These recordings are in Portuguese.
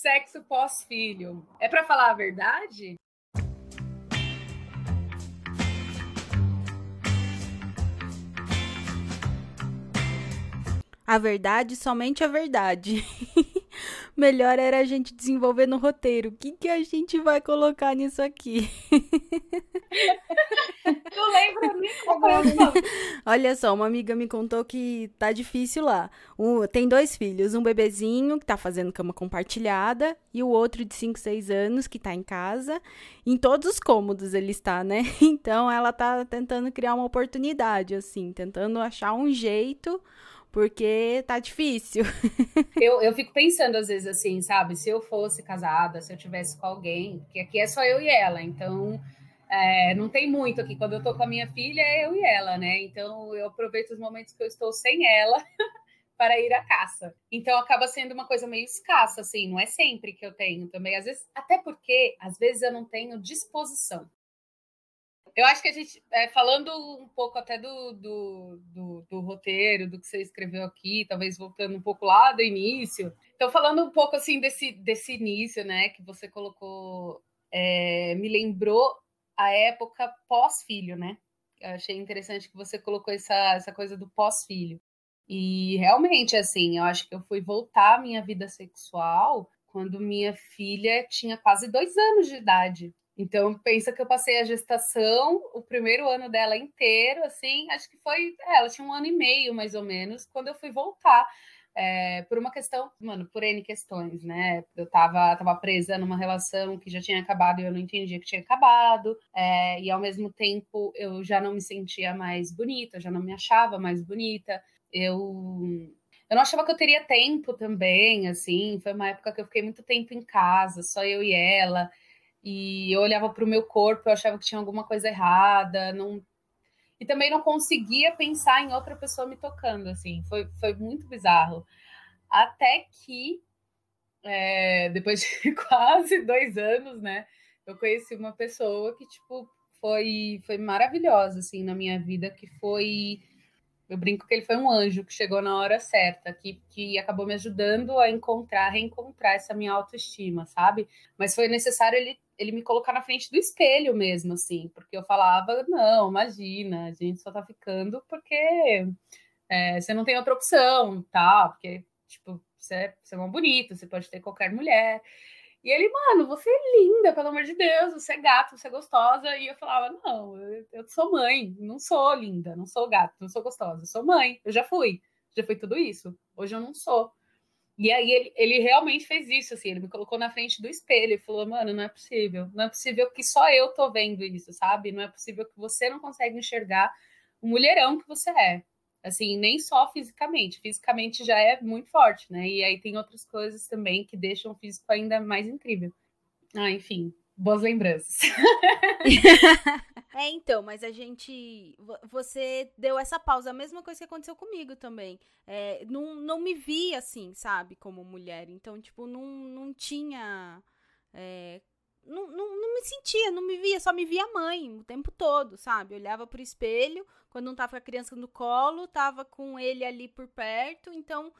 Sexo pós-filho. É para falar a verdade? A verdade, somente a verdade. Melhor era a gente desenvolver no roteiro. O que, que a gente vai colocar nisso aqui? Não lembro nem como Olha só, uma amiga me contou que tá difícil lá. Um, tem dois filhos, um bebezinho que tá fazendo cama compartilhada e o outro de 5, 6 anos que tá em casa. Em todos os cômodos ele está, né? Então ela tá tentando criar uma oportunidade, assim, tentando achar um jeito porque tá difícil. eu, eu fico pensando às vezes assim, sabe? Se eu fosse casada, se eu tivesse com alguém, porque aqui é só eu e ela, então é, não tem muito aqui. Quando eu tô com a minha filha, é eu e ela, né? Então eu aproveito os momentos que eu estou sem ela. para ir à caça. Então acaba sendo uma coisa meio escassa, assim, não é sempre que eu tenho também. Às vezes, até porque às vezes eu não tenho disposição. Eu acho que a gente, é, falando um pouco até do, do, do, do, roteiro, do que você escreveu aqui, talvez voltando um pouco lá do início. Então, falando um pouco assim desse, desse início, né, que você colocou, é, me lembrou a época pós-filho, né? Eu achei interessante que você colocou essa, essa coisa do pós-filho. E realmente, assim, eu acho que eu fui voltar à minha vida sexual quando minha filha tinha quase dois anos de idade. Então, pensa que eu passei a gestação, o primeiro ano dela inteiro, assim, acho que foi. É, ela tinha um ano e meio, mais ou menos, quando eu fui voltar. É, por uma questão, mano, por N questões, né? Eu tava, tava presa numa relação que já tinha acabado e eu não entendia que tinha acabado, é, e ao mesmo tempo eu já não me sentia mais bonita, já não me achava mais bonita. Eu eu não achava que eu teria tempo também, assim. Foi uma época que eu fiquei muito tempo em casa, só eu e ela e eu olhava para o meu corpo, eu achava que tinha alguma coisa errada, não e também não conseguia pensar em outra pessoa me tocando, assim, foi, foi muito bizarro. Até que, é, depois de quase dois anos, né, eu conheci uma pessoa que, tipo, foi, foi maravilhosa, assim, na minha vida, que foi... Eu brinco que ele foi um anjo que chegou na hora certa, que, que acabou me ajudando a encontrar, reencontrar essa minha autoestima, sabe? Mas foi necessário ele ele me colocar na frente do espelho mesmo, assim, porque eu falava, não, imagina, a gente só tá ficando porque é, você não tem outra opção, tá? Porque, tipo, você é, você é uma bonita, você pode ter qualquer mulher. E ele, mano, você é linda, pelo amor de Deus, você é gato, você é gostosa. E eu falava, não, eu, eu sou mãe, não sou linda, não sou gato, não sou gostosa, sou mãe, eu já fui, já fui tudo isso. Hoje eu não sou. E aí ele, ele realmente fez isso, assim, ele me colocou na frente do espelho e falou, mano, não é possível, não é possível que só eu tô vendo isso, sabe? Não é possível que você não consegue enxergar o mulherão que você é. Assim, nem só fisicamente, fisicamente já é muito forte, né? E aí tem outras coisas também que deixam o físico ainda mais incrível. Ah, enfim, boas lembranças. É, então, mas a gente. Você deu essa pausa, a mesma coisa que aconteceu comigo também. É, não, não me via assim, sabe, como mulher. Então, tipo, não, não tinha. É, não, não, não me sentia, não me via, só me via mãe o tempo todo, sabe? Olhava pro espelho, quando não tava com a criança no colo, tava com ele ali por perto, então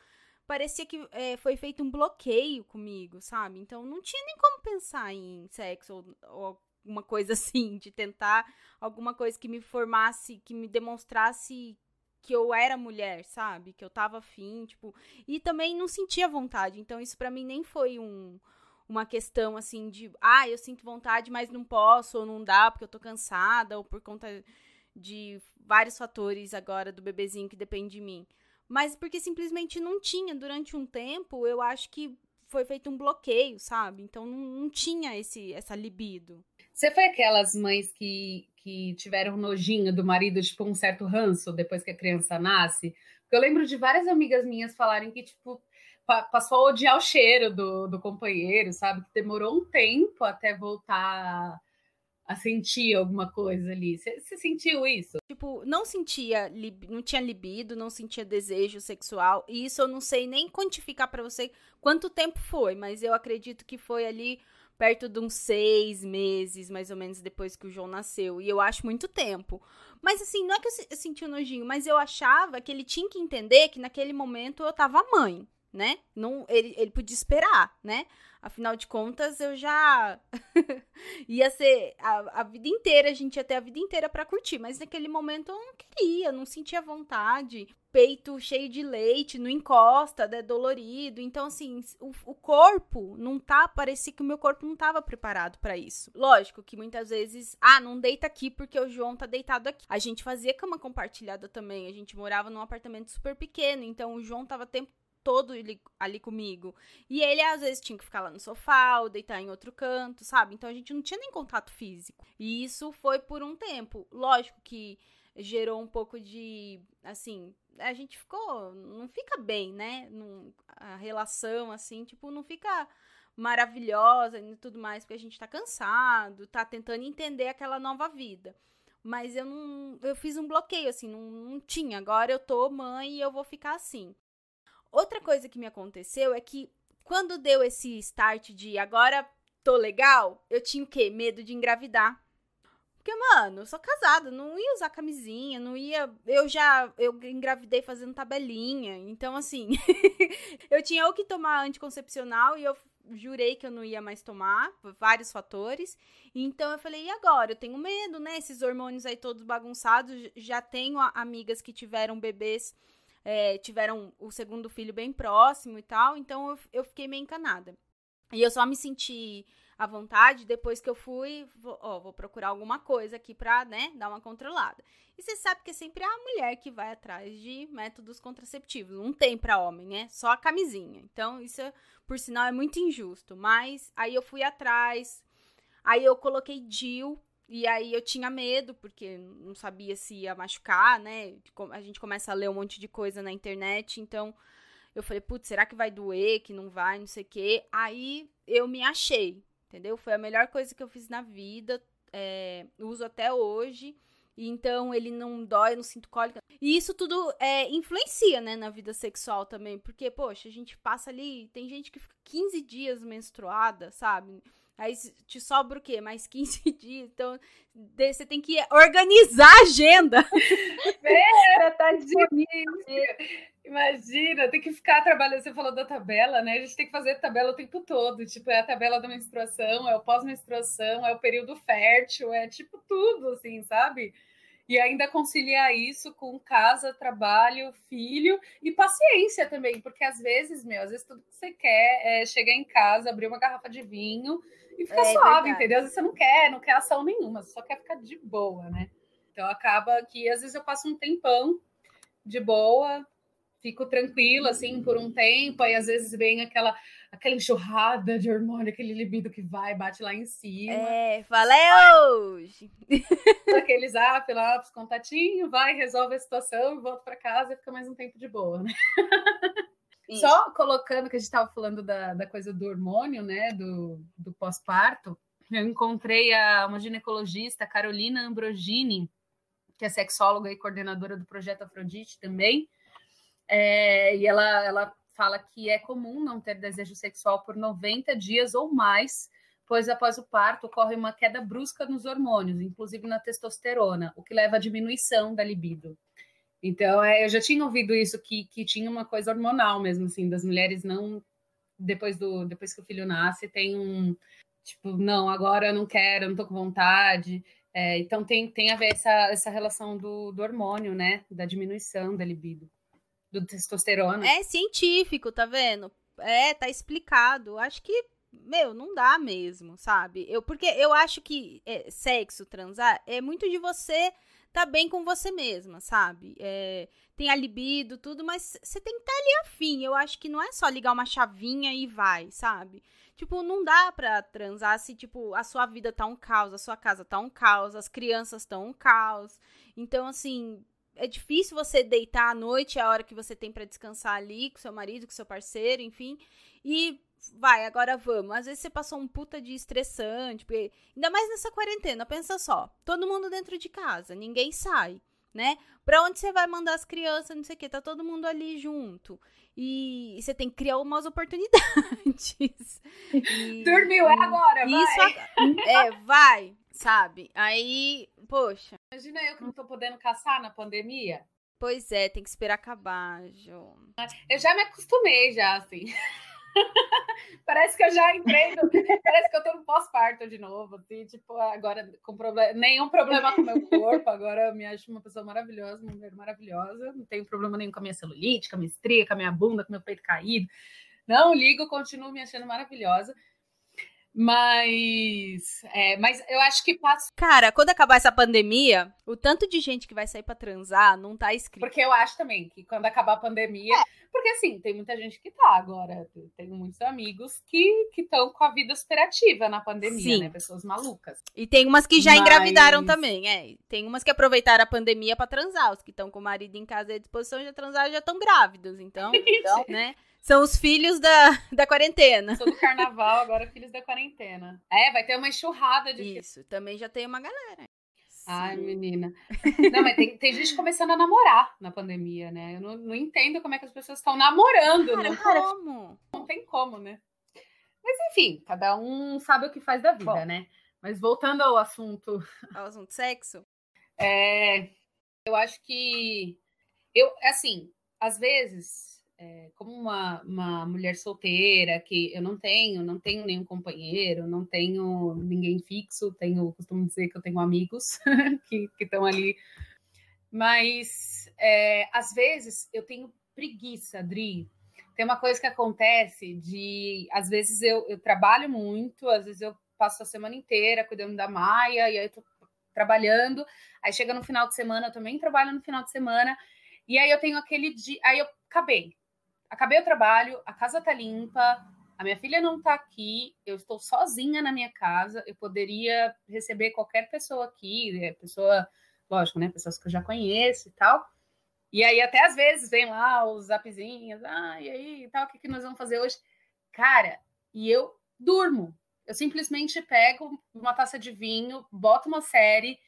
parecia que é, foi feito um bloqueio comigo, sabe? Então não tinha nem como pensar em sexo ou, ou alguma coisa assim, de tentar alguma coisa que me formasse, que me demonstrasse que eu era mulher, sabe? Que eu tava afim, tipo, e também não sentia vontade. Então isso para mim nem foi um uma questão assim de, ah, eu sinto vontade, mas não posso ou não dá porque eu tô cansada ou por conta de vários fatores agora do bebezinho que depende de mim. Mas porque simplesmente não tinha durante um tempo, eu acho que foi feito um bloqueio, sabe? Então não, não tinha esse essa libido. Você foi aquelas mães que, que tiveram nojinho do marido, tipo, um certo ranço depois que a criança nasce? Porque eu lembro de várias amigas minhas falarem que, tipo, passou a odiar o cheiro do, do companheiro, sabe? Que demorou um tempo até voltar a sentir alguma coisa ali. Você sentiu isso? Tipo, não sentia, não tinha libido, não sentia desejo sexual. E isso eu não sei nem quantificar para você quanto tempo foi, mas eu acredito que foi ali perto de uns seis meses, mais ou menos, depois que o João nasceu. E eu acho muito tempo. Mas assim, não é que eu senti um nojinho, mas eu achava que ele tinha que entender que naquele momento eu tava mãe, né? Não, ele, ele podia esperar, né? Afinal de contas, eu já ia ser a, a, vida inteira, a gente ia ter a vida inteira para curtir, mas naquele momento eu não queria, não sentia vontade. Peito cheio de leite, não encosta, é dolorido. Então, assim, o, o corpo não tá. Parecia que o meu corpo não tava preparado para isso. Lógico que muitas vezes, ah, não deita aqui porque o João tá deitado aqui. A gente fazia cama compartilhada também. A gente morava num apartamento super pequeno, então o João tava tempo todo ali, comigo. E ele, às vezes, tinha que ficar lá no sofá ou deitar em outro canto, sabe? Então a gente não tinha nem contato físico. E isso foi por um tempo. Lógico que gerou um pouco de, assim, a gente ficou, não fica bem, né? A relação, assim, tipo, não fica maravilhosa e tudo mais, porque a gente tá cansado, tá tentando entender aquela nova vida. Mas eu não. Eu fiz um bloqueio, assim, não, não tinha. Agora eu tô mãe e eu vou ficar assim. Outra coisa que me aconteceu é que quando deu esse start de agora tô legal, eu tinha o quê? Medo de engravidar. Porque, mano, eu sou casada, não ia usar camisinha, não ia. Eu já. Eu engravidei fazendo tabelinha. Então, assim. eu tinha ou que tomar anticoncepcional e eu jurei que eu não ia mais tomar, por vários fatores. Então eu falei, e agora? Eu tenho medo, né? Esses hormônios aí todos bagunçados. Já tenho amigas que tiveram bebês é, tiveram o segundo filho bem próximo e tal, então eu, eu fiquei meio encanada. E eu só me senti à vontade depois que eu fui, vou, ó, vou procurar alguma coisa aqui pra, né, dar uma controlada. E você sabe que é sempre a mulher que vai atrás de métodos contraceptivos. Não tem pra homem, né? Só a camisinha. Então, isso, por sinal, é muito injusto. Mas aí eu fui atrás, aí eu coloquei DIL, e aí eu tinha medo, porque não sabia se ia machucar, né? A gente começa a ler um monte de coisa na internet, então eu falei, putz, será que vai doer, que não vai, não sei o quê. Aí eu me achei, entendeu? Foi a melhor coisa que eu fiz na vida, é, uso até hoje. Então ele não dói, não sinto cólica. E isso tudo é, influencia, né, na vida sexual também. Porque, poxa, a gente passa ali. Tem gente que fica 15 dias menstruada, sabe? Aí te sobra o quê? Mais 15 dias. Então, você tem que organizar a agenda. Pera, tá. Imagina, tem que ficar trabalhando. Você falou da tabela, né? A gente tem que fazer tabela o tempo todo. Tipo, é a tabela da menstruação, é o pós-menstruação, é o período fértil, é tipo tudo, assim, sabe? E ainda conciliar isso com casa, trabalho, filho e paciência também, porque às vezes, meu, às vezes tudo que você quer é chegar em casa, abrir uma garrafa de vinho e ficar é, suave, verdade. entendeu? Às vezes você não quer, não quer ação nenhuma, você só quer ficar de boa, né? Então acaba que às vezes eu passo um tempão de boa, fico tranquila assim por um tempo, aí às vezes vem aquela aquela enxurrada de hormônio, aquele libido que vai, bate lá em cima. É, valeu! Aquele zap lá pros contatinhos, vai, resolve a situação, volta para casa e fica mais um tempo de boa, né? Só colocando que a gente estava falando da, da coisa do hormônio, né? Do, do pós-parto, eu encontrei a, uma ginecologista, Carolina Ambrogini, que é sexóloga e coordenadora do projeto Afrodite também. É, e ela, ela fala que é comum não ter desejo sexual por 90 dias ou mais, pois após o parto ocorre uma queda brusca nos hormônios, inclusive na testosterona, o que leva à diminuição da libido. Então, é, eu já tinha ouvido isso, que, que tinha uma coisa hormonal mesmo, assim, das mulheres não. Depois, do, depois que o filho nasce, tem um. Tipo, não, agora eu não quero, eu não tô com vontade. É, então, tem, tem a ver essa, essa relação do, do hormônio, né? Da diminuição da libido, do testosterona. É científico, tá vendo? É, tá explicado. Acho que meu, não dá mesmo, sabe? Eu, porque eu acho que é, sexo, transar, é muito de você tá bem com você mesma, sabe? É, tem a libido, tudo, mas você tem que estar tá ali afim. Eu acho que não é só ligar uma chavinha e vai, sabe? Tipo, não dá pra transar se, tipo, a sua vida tá um caos, a sua casa tá um caos, as crianças estão um caos. Então, assim, é difícil você deitar à noite, é a hora que você tem para descansar ali com seu marido, com seu parceiro, enfim. E vai, agora vamos. Às vezes você passou um puta de estressante, porque ainda mais nessa quarentena, pensa só, todo mundo dentro de casa, ninguém sai, né? Pra onde você vai mandar as crianças, não sei o que, tá todo mundo ali junto. E você tem que criar umas oportunidades. E, Dormiu, é agora, isso, vai. É, vai, sabe? Aí, poxa. Imagina eu que não tô podendo caçar na pandemia. Pois é, tem que esperar acabar, João. Eu já me acostumei já, assim. parece que eu já entrei, no... parece que eu tô no pós-parto de novo, assim, tipo, agora com problema, nenhum problema com o meu corpo, agora eu me acho uma pessoa maravilhosa, uma mulher maravilhosa, não tenho problema nenhum com a minha celulite, com a minha estria, com a minha bunda, com meu peito caído, não ligo, continuo me achando maravilhosa, mas, é, mas eu acho que passa. Cara, quando acabar essa pandemia, o tanto de gente que vai sair para transar não tá escrito. Porque eu acho também que quando acabar a pandemia. É. Porque assim, tem muita gente que tá agora. Tenho muitos amigos que estão com a vida superativa na pandemia, Sim. né? Pessoas malucas. E tem umas que já mas... engravidaram também, é. Tem umas que aproveitaram a pandemia para transar. Os que estão com o marido em casa à disposição já transaram já estão grávidos. Então, então né? São os filhos da, da quarentena. Sou do carnaval, agora filhos da quarentena. É, vai ter uma enxurrada de. Isso, também já tem uma galera. Ai, Sim. menina. Não, mas tem, tem gente começando a namorar na pandemia, né? Eu não, não entendo como é que as pessoas estão namorando. Cara, não como? Não tem como, né? Mas enfim, cada um sabe o que faz da vida, Bom, né? Mas voltando ao assunto. Ao assunto sexo? É. Eu acho que. Eu, assim, às vezes é, como uma, uma mulher solteira, que eu não tenho, não tenho nenhum companheiro, não tenho ninguém fixo, tenho, costumo dizer que eu tenho amigos que estão ali. Mas é, às vezes eu tenho preguiça, Dri. Tem uma coisa que acontece de às vezes eu, eu trabalho muito, às vezes eu passo a semana inteira cuidando da Maia, e aí eu tô trabalhando, aí chega no final de semana, eu também trabalho no final de semana, e aí eu tenho aquele dia, aí eu acabei, acabei o trabalho, a casa tá limpa, a minha filha não tá aqui, eu estou sozinha na minha casa, eu poderia receber qualquer pessoa aqui, é, pessoa, lógico, né, pessoas que eu já conheço e tal. E aí até às vezes vem lá os zapzinhos, ah, e aí, e tal, o que, que nós vamos fazer hoje? Cara, e eu durmo. Eu simplesmente pego uma taça de vinho, boto uma série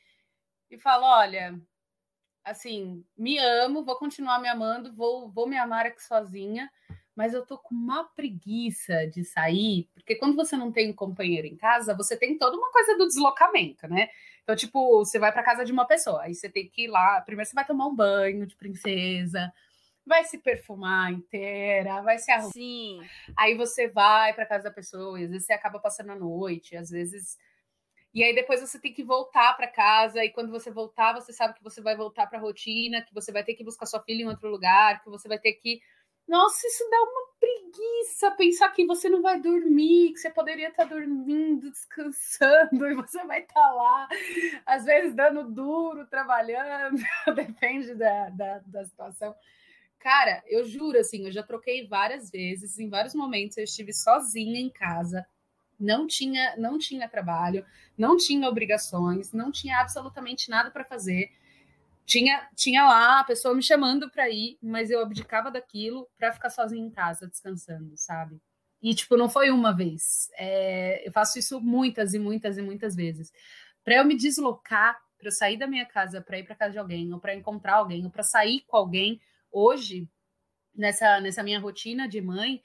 e falo, olha, assim, me amo, vou continuar me amando, vou, vou me amar aqui sozinha, mas eu tô com uma preguiça de sair, porque quando você não tem um companheiro em casa, você tem toda uma coisa do deslocamento, né? Então, tipo, você vai para casa de uma pessoa, aí você tem que ir lá, primeiro você vai tomar um banho de princesa, vai se perfumar inteira, vai se arrumar. Sim. Aí você vai para casa da pessoa, e às vezes você acaba passando a noite, às vezes e aí depois você tem que voltar para casa, e quando você voltar, você sabe que você vai voltar para a rotina, que você vai ter que buscar sua filha em outro lugar, que você vai ter que. Nossa, isso dá uma preguiça pensar que você não vai dormir, que você poderia estar tá dormindo, descansando, e você vai estar tá lá, às vezes dando duro, trabalhando, depende da, da, da situação. Cara, eu juro, assim, eu já troquei várias vezes, em vários momentos eu estive sozinha em casa, não tinha, não tinha trabalho, não tinha obrigações, não tinha absolutamente nada para fazer. Tinha, tinha lá a pessoa me chamando para ir, mas eu abdicava daquilo para ficar sozinha em casa, descansando, sabe? E, tipo, não foi uma vez. É, eu faço isso muitas e muitas e muitas vezes. Para eu me deslocar, para eu sair da minha casa para ir para casa de alguém, ou para encontrar alguém, ou para sair com alguém, hoje, nessa, nessa minha rotina de mãe,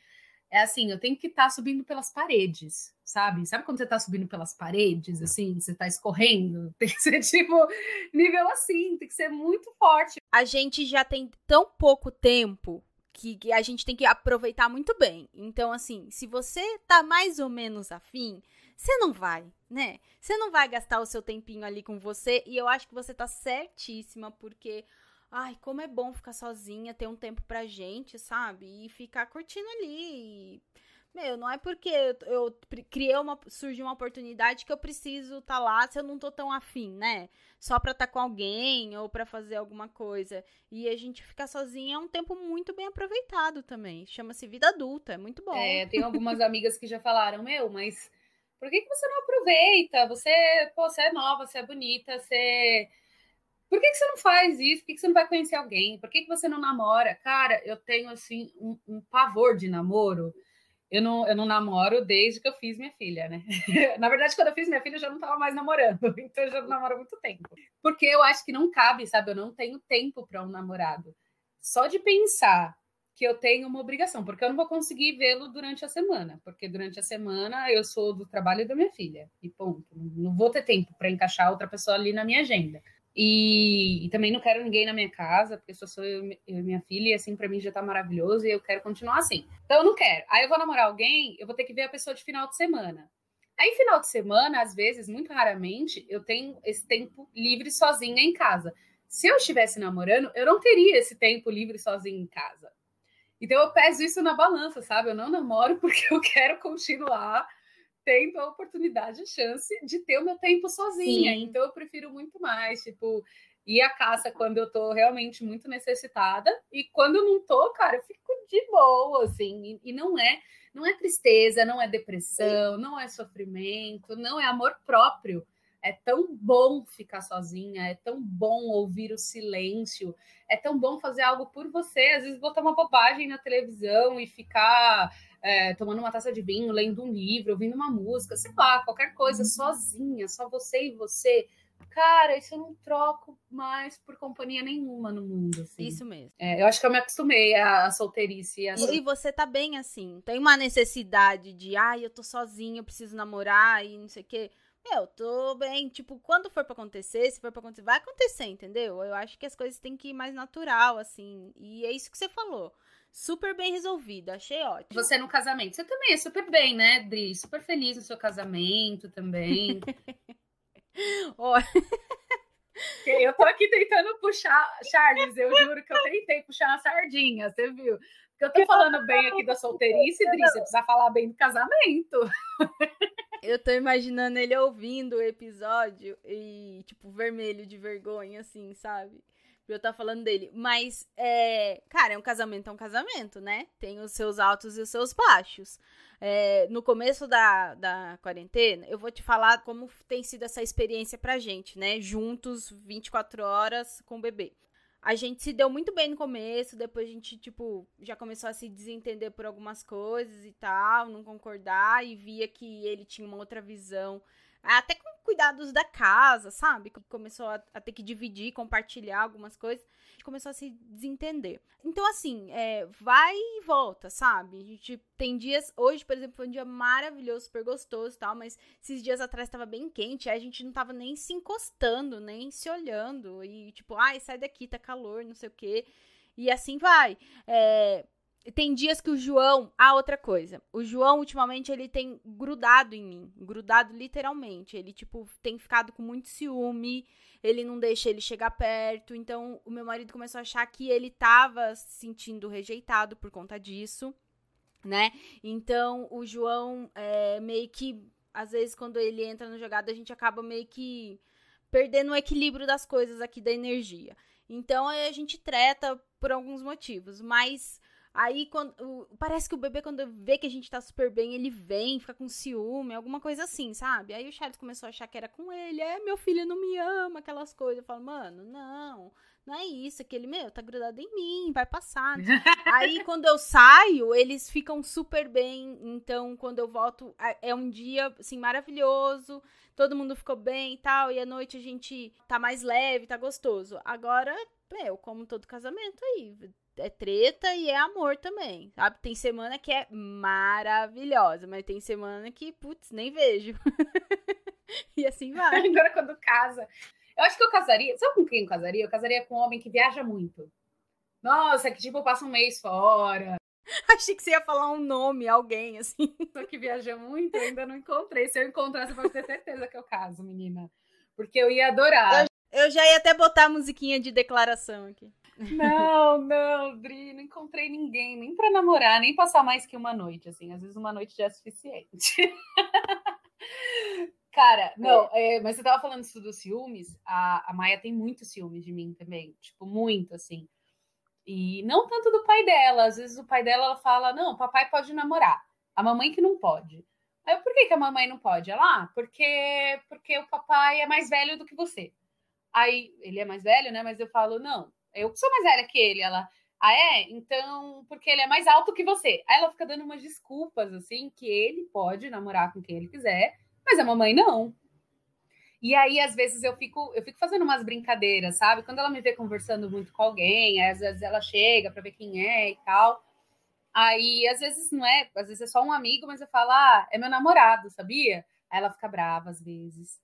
é assim, eu tenho que estar tá subindo pelas paredes, sabe? Sabe quando você tá subindo pelas paredes, assim, você tá escorrendo? Tem que ser, tipo, nível assim, tem que ser muito forte. A gente já tem tão pouco tempo que, que a gente tem que aproveitar muito bem. Então, assim, se você tá mais ou menos afim, você não vai, né? Você não vai gastar o seu tempinho ali com você, e eu acho que você tá certíssima, porque ai, como é bom ficar sozinha, ter um tempo pra gente, sabe? E ficar curtindo ali. Meu, não é porque eu, eu criei uma. surgiu uma oportunidade que eu preciso estar tá lá se eu não tô tão afim, né? Só pra estar tá com alguém ou para fazer alguma coisa. E a gente ficar sozinha é um tempo muito bem aproveitado também. Chama-se vida adulta, é muito bom. É, tem algumas amigas que já falaram, meu, mas por que, que você não aproveita? Você, pô, você é nova, você é bonita, você por que, que você não faz isso? Por que, que você não vai conhecer alguém? Por que, que você não namora? Cara, eu tenho assim um, um pavor de namoro. Eu não, eu não namoro desde que eu fiz minha filha, né? Na verdade, quando eu fiz minha filha, eu já não estava mais namorando, então eu já não namoro há muito tempo. Porque eu acho que não cabe, sabe? Eu não tenho tempo para um namorado. Só de pensar que eu tenho uma obrigação, porque eu não vou conseguir vê-lo durante a semana, porque durante a semana eu sou do trabalho da minha filha, e ponto. Não vou ter tempo para encaixar outra pessoa ali na minha agenda. E, e, também não quero ninguém na minha casa, porque só sou eu, eu e minha filha, e assim, para mim já tá maravilhoso e eu quero continuar assim. Então eu não quero. Aí eu vou namorar alguém, eu vou ter que ver a pessoa de final de semana. Aí, final de semana, às vezes, muito raramente, eu tenho esse tempo livre sozinha em casa. Se eu estivesse namorando, eu não teria esse tempo livre sozinha em casa. Então eu peso isso na balança, sabe? Eu não namoro porque eu quero continuar tendo a oportunidade, a chance de ter o meu tempo sozinha. Sim. Então eu prefiro muito mais, tipo, ir à caça quando eu tô realmente muito necessitada e quando eu não tô, cara, eu fico de boa, assim. E, e não é, não é tristeza, não é depressão, não é sofrimento, não é amor próprio. É tão bom ficar sozinha, é tão bom ouvir o silêncio, é tão bom fazer algo por você. Às vezes botar uma bobagem na televisão e ficar é, tomando uma taça de vinho, lendo um livro, ouvindo uma música, sei lá, qualquer coisa, uhum. sozinha, só você e você. Cara, isso eu não troco mais por companhia nenhuma no mundo. Assim. Isso mesmo. É, eu acho que eu me acostumei à solteirice. A... E, e, você tá bem assim. Tem uma necessidade de, ai, eu tô sozinha, eu preciso namorar e não sei o quê. Eu tô bem, tipo, quando for para acontecer, se for para acontecer, vai acontecer, entendeu? Eu acho que as coisas têm que ir mais natural, assim. E é isso que você falou. Super bem resolvido, achei ótimo. Você no casamento, você também é super bem, né, Dri? Super feliz no seu casamento também. eu tô aqui tentando puxar, Charles, eu juro que eu tentei puxar uma sardinha, você viu? Porque eu tô falando bem aqui da solteirice, Dri, você precisa falar bem do casamento. Eu tô imaginando ele ouvindo o episódio e, tipo, vermelho de vergonha, assim, sabe? Eu estar falando dele. Mas, é, cara, é um casamento, é um casamento, né? Tem os seus altos e os seus baixos. É, no começo da, da quarentena, eu vou te falar como tem sido essa experiência pra gente, né? Juntos, 24 horas com o bebê. A gente se deu muito bem no começo, depois a gente, tipo, já começou a se desentender por algumas coisas e tal, não concordar, e via que ele tinha uma outra visão, até com cuidados da casa, sabe? Começou a, a ter que dividir, compartilhar algumas coisas, a gente começou a se desentender. Então, assim, é, vai e volta, sabe? A gente tem dias, hoje, por exemplo, foi um dia maravilhoso, super gostoso e tal, mas esses dias atrás tava bem quente, aí a gente não tava nem se encostando, nem se olhando, e tipo, ai, sai daqui, tá calor, não sei o quê. E assim vai. É, tem dias que o João. Ah, outra coisa. O João, ultimamente, ele tem grudado em mim. Grudado literalmente. Ele, tipo, tem ficado com muito ciúme. Ele não deixa ele chegar perto. Então, o meu marido começou a achar que ele tava se sentindo rejeitado por conta disso, né? Então, o João é, meio que. Às vezes, quando ele entra no jogado, a gente acaba meio que perdendo o equilíbrio das coisas aqui da energia. Então, a gente treta por alguns motivos. Mas Aí, quando, parece que o bebê, quando vê que a gente tá super bem, ele vem, fica com ciúme, alguma coisa assim, sabe? Aí o Charles começou a achar que era com ele. É, meu filho não me ama, aquelas coisas. Eu falo, mano, não, não é isso. Aquele, meu, tá grudado em mim, vai passar. Aí, quando eu saio, eles ficam super bem. Então, quando eu volto, é um dia, assim, maravilhoso. Todo mundo ficou bem e tal. E à noite a gente tá mais leve, tá gostoso. Agora, meu, como todo casamento aí é treta e é amor também, sabe? Tem semana que é maravilhosa, mas tem semana que, putz, nem vejo. e assim vai. Agora quando casa. Eu acho que eu casaria. Sabe com quem eu casaria? Eu casaria com um homem que viaja muito. Nossa, que tipo, passa um mês fora. Achei que você ia falar um nome, alguém, assim. Só que viaja muito, eu ainda não encontrei. Se eu encontrar, você pode ter certeza que eu caso, menina. Porque eu ia adorar. Eu, eu já ia até botar a musiquinha de declaração aqui. Não, não, Dri, não encontrei ninguém, nem para namorar, nem passar mais que uma noite, assim. Às vezes uma noite já é suficiente. Cara, não, é. É, mas você tava falando isso dos ciúmes, a, a Maia tem muito ciúmes de mim também, tipo, muito, assim. E não tanto do pai dela, às vezes o pai dela ela fala, não, o papai pode namorar, a mamãe que não pode. Aí por que, que a mamãe não pode? Ela, ah, porque, porque o papai é mais velho do que você. Aí, ele é mais velho, né? Mas eu falo, não, eu sou mais velha que ele. Ela, ah, é? Então, porque ele é mais alto que você. Aí ela fica dando umas desculpas, assim, que ele pode namorar com quem ele quiser, mas a mamãe não. E aí, às vezes, eu fico, eu fico fazendo umas brincadeiras, sabe? Quando ela me vê conversando muito com alguém, às vezes ela chega para ver quem é e tal. Aí, às vezes, não é, às vezes é só um amigo, mas eu falo, ah, é meu namorado, sabia? Aí ela fica brava às vezes.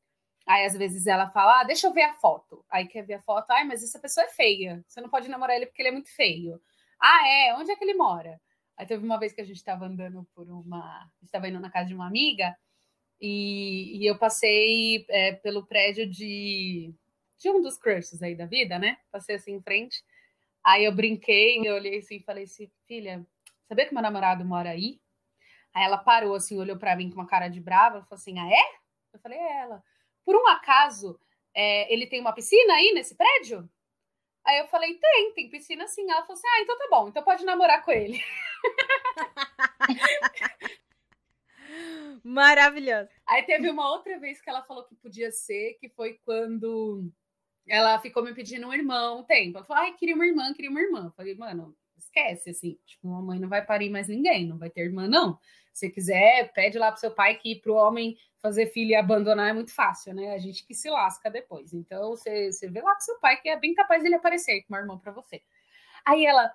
Aí, às vezes, ela fala, ah, deixa eu ver a foto. Aí quer ver a foto, ai, mas essa pessoa é feia. Você não pode namorar ele porque ele é muito feio. Ah, é? Onde é que ele mora? Aí teve uma vez que a gente estava andando por uma. A gente estava indo na casa de uma amiga e, e eu passei é, pelo prédio de, de um dos crushes aí da vida, né? Passei assim em frente. Aí eu brinquei, eu olhei assim e falei assim, filha, sabia que meu namorado mora aí? Aí ela parou assim, olhou para mim com uma cara de brava, falou assim, ah, é? Eu falei, é ela. Por um acaso, é, ele tem uma piscina aí nesse prédio? Aí eu falei, tem, tem piscina sim. Ela falou assim, ah, então tá bom, então pode namorar com ele. Maravilhoso. Aí teve uma outra vez que ela falou que podia ser, que foi quando ela ficou me pedindo um irmão um tempo. Ela falou, ai, queria uma irmã, queria uma irmã. Eu falei, mano, esquece, assim, tipo, uma mãe não vai parir mais ninguém, não vai ter irmã, não. Se quiser, pede lá pro seu pai que pro homem fazer filho e abandonar é muito fácil, né? A gente que se lasca depois. Então, você, você vê lá com seu pai que é bem capaz dele aparecer com uma irmã para você. Aí ela,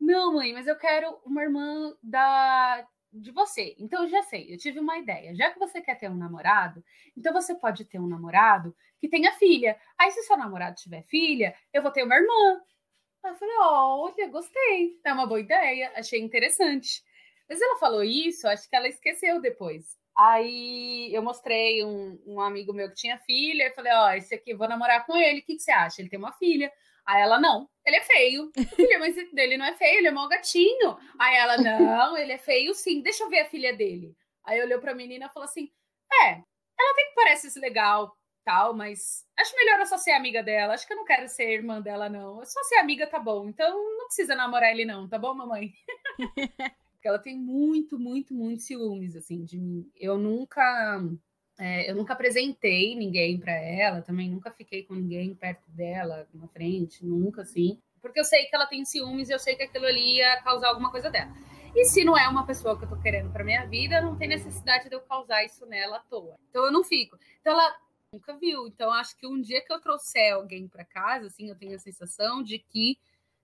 não, mãe, mas eu quero uma irmã da de você. Então, já sei, eu tive uma ideia. Já que você quer ter um namorado, então você pode ter um namorado que tenha filha. Aí, se seu namorado tiver filha, eu vou ter uma irmã. Aí eu falei, olha, gostei. É uma boa ideia, achei interessante. Mas ela falou isso, acho que ela esqueceu depois. Aí eu mostrei um, um amigo meu que tinha filha, e falei, ó, oh, esse aqui, vou namorar com ele, o que, que você acha? Ele tem uma filha. Aí ela, não, ele é feio. Filha, mas dele não é feio, ele é mau gatinho. Aí ela, não, ele é feio sim, deixa eu ver a filha dele. Aí olhou pra menina e falou assim: é, ela tem que parecer legal, tal, mas acho melhor eu só ser amiga dela. Acho que eu não quero ser irmã dela, não. Só ser amiga tá bom. Então não precisa namorar ele, não, tá bom, mamãe? Porque ela tem muito, muito, muito ciúmes, assim, de mim. Eu nunca. É, eu nunca apresentei ninguém para ela, também nunca fiquei com ninguém perto dela, na frente, nunca assim. Porque eu sei que ela tem ciúmes e eu sei que aquilo ali ia causar alguma coisa dela. E se não é uma pessoa que eu tô querendo para minha vida, não tem necessidade de eu causar isso nela à toa. Então eu não fico. Então ela nunca viu. Então acho que um dia que eu trouxer alguém para casa, assim, eu tenho a sensação de que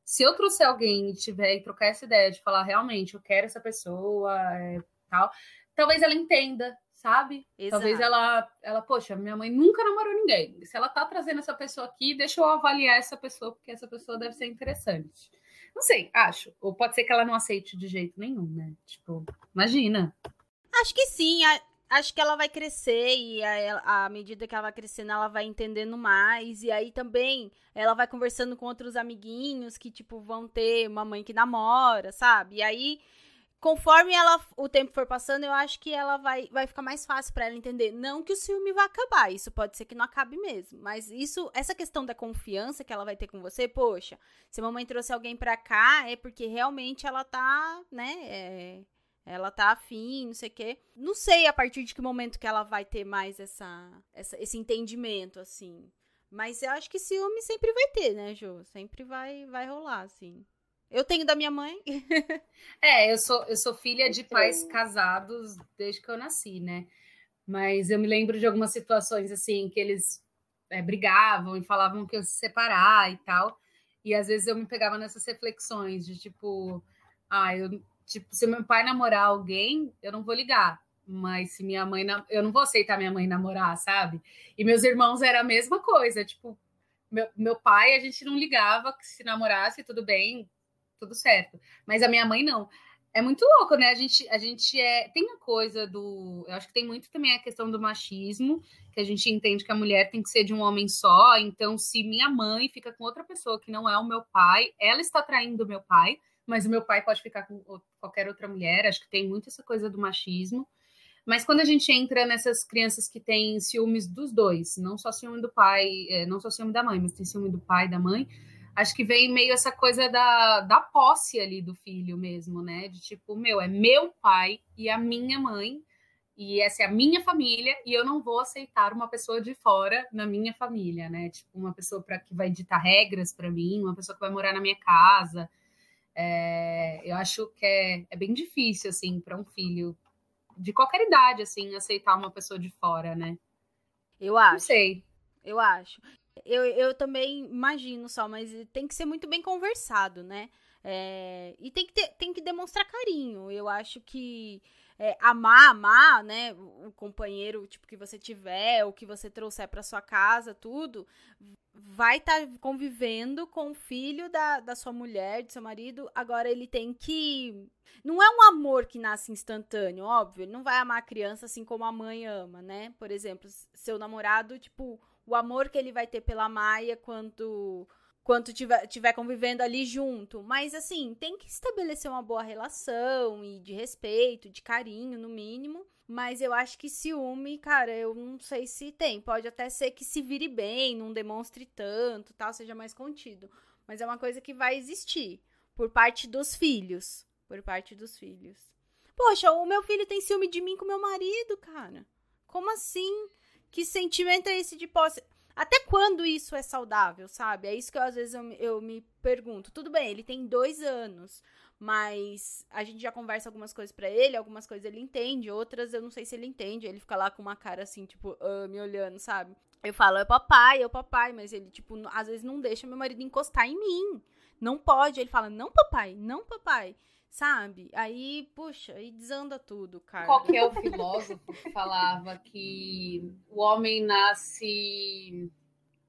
se eu trouxer alguém e tiver e trocar essa ideia de falar realmente, eu quero essa pessoa, é, tal, talvez ela entenda, sabe? Exato. Talvez ela, ela, poxa, minha mãe nunca namorou ninguém. Se ela tá trazendo essa pessoa aqui, deixa eu avaliar essa pessoa, porque essa pessoa deve ser interessante. Não sei, acho. Ou pode ser que ela não aceite de jeito nenhum, né? Tipo, imagina. Acho que sim acho que ela vai crescer e à medida que ela vai crescendo, ela vai entendendo mais. E aí também ela vai conversando com outros amiguinhos que, tipo, vão ter uma mãe que namora, sabe? E aí, conforme ela, o tempo for passando, eu acho que ela vai, vai ficar mais fácil para ela entender. Não que o ciúme vai acabar, isso pode ser que não acabe mesmo. Mas isso, essa questão da confiança que ela vai ter com você, poxa, se a mamãe trouxe alguém pra cá, é porque realmente ela tá, né? É ela tá afim, não sei o quê. Não sei a partir de que momento que ela vai ter mais essa, essa, esse entendimento, assim. Mas eu acho que ciúme sempre vai ter, né, Jô? Sempre vai, vai rolar, assim. Eu tenho da minha mãe. é, eu sou, eu sou filha de pais casados desde que eu nasci, né? Mas eu me lembro de algumas situações, assim, que eles é, brigavam e falavam que eu se separar e tal. E às vezes eu me pegava nessas reflexões de tipo, ah, eu Tipo, se meu pai namorar alguém, eu não vou ligar. Mas se minha mãe. Eu não vou aceitar minha mãe namorar, sabe? E meus irmãos era a mesma coisa. Tipo, meu, meu pai, a gente não ligava que se namorasse, tudo bem, tudo certo. Mas a minha mãe não. É muito louco, né? A gente, a gente é. Tem a coisa do. Eu acho que tem muito também a questão do machismo, que a gente entende que a mulher tem que ser de um homem só. Então, se minha mãe fica com outra pessoa que não é o meu pai, ela está traindo meu pai mas o meu pai pode ficar com qualquer outra mulher. Acho que tem muito essa coisa do machismo. Mas quando a gente entra nessas crianças que têm ciúmes dos dois, não só ciúme do pai, é, não só ciúme da mãe, mas tem ciúme do pai e da mãe, acho que vem meio essa coisa da, da posse ali do filho mesmo, né? De tipo, meu, é meu pai e a minha mãe, e essa é a minha família, e eu não vou aceitar uma pessoa de fora na minha família, né? Tipo, uma pessoa para que vai ditar regras para mim, uma pessoa que vai morar na minha casa. É, eu acho que é, é bem difícil, assim, para um filho de qualquer idade, assim, aceitar uma pessoa de fora, né? Eu acho. Não sei. Eu acho. Eu, eu também imagino só, mas tem que ser muito bem conversado, né? É, e tem que, ter, tem que demonstrar carinho. Eu acho que é, amar, amar, né, o companheiro, tipo, que você tiver, ou que você trouxer para sua casa, tudo, vai estar tá convivendo com o filho da, da sua mulher, do seu marido, agora ele tem que... Não é um amor que nasce instantâneo, óbvio, ele não vai amar a criança assim como a mãe ama, né? Por exemplo, seu namorado, tipo, o amor que ele vai ter pela Maia quando quanto tiver, tiver convivendo ali junto. Mas, assim, tem que estabelecer uma boa relação e de respeito, de carinho, no mínimo. Mas eu acho que ciúme, cara, eu não sei se tem. Pode até ser que se vire bem, não demonstre tanto, tal, seja mais contido. Mas é uma coisa que vai existir por parte dos filhos. Por parte dos filhos. Poxa, o meu filho tem ciúme de mim com meu marido, cara. Como assim? Que sentimento é esse de posse? Até quando isso é saudável, sabe? É isso que eu, às vezes eu, eu me pergunto. Tudo bem, ele tem dois anos, mas a gente já conversa algumas coisas para ele, algumas coisas ele entende, outras eu não sei se ele entende. Ele fica lá com uma cara assim, tipo, uh, me olhando, sabe? Eu falo, é papai, é papai, mas ele, tipo, às vezes não deixa meu marido encostar em mim. Não pode. Ele fala, não, papai, não, papai sabe? Aí, puxa, aí desanda tudo, cara. Qual que é o filósofo que falava que o homem nasce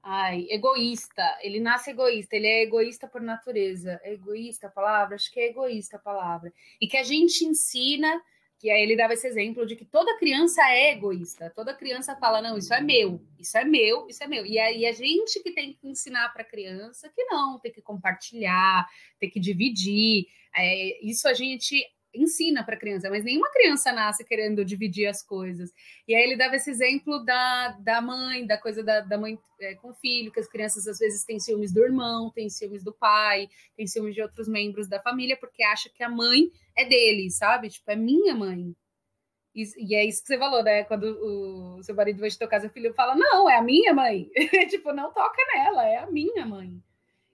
ai, egoísta, ele nasce egoísta, ele é egoísta por natureza. É egoísta a palavra? Acho que é egoísta a palavra. E que a gente ensina que aí ele dava esse exemplo de que toda criança é egoísta, toda criança fala, não, isso é meu, isso é meu, isso é meu. E aí a gente que tem que ensinar para a criança que não, tem que compartilhar, tem que dividir. É, isso a gente ensina para a criança, mas nenhuma criança nasce querendo dividir as coisas. E aí ele dava esse exemplo da, da mãe, da coisa da, da mãe é, com o filho, que as crianças às vezes têm ciúmes do irmão, têm ciúmes do pai, têm ciúmes de outros membros da família, porque acha que a mãe é dele, sabe? Tipo, é minha mãe. E, e é isso que você falou, né? Quando o seu marido vai te tocar seu filho, fala, não, é a minha mãe. tipo, não toca nela, é a minha mãe.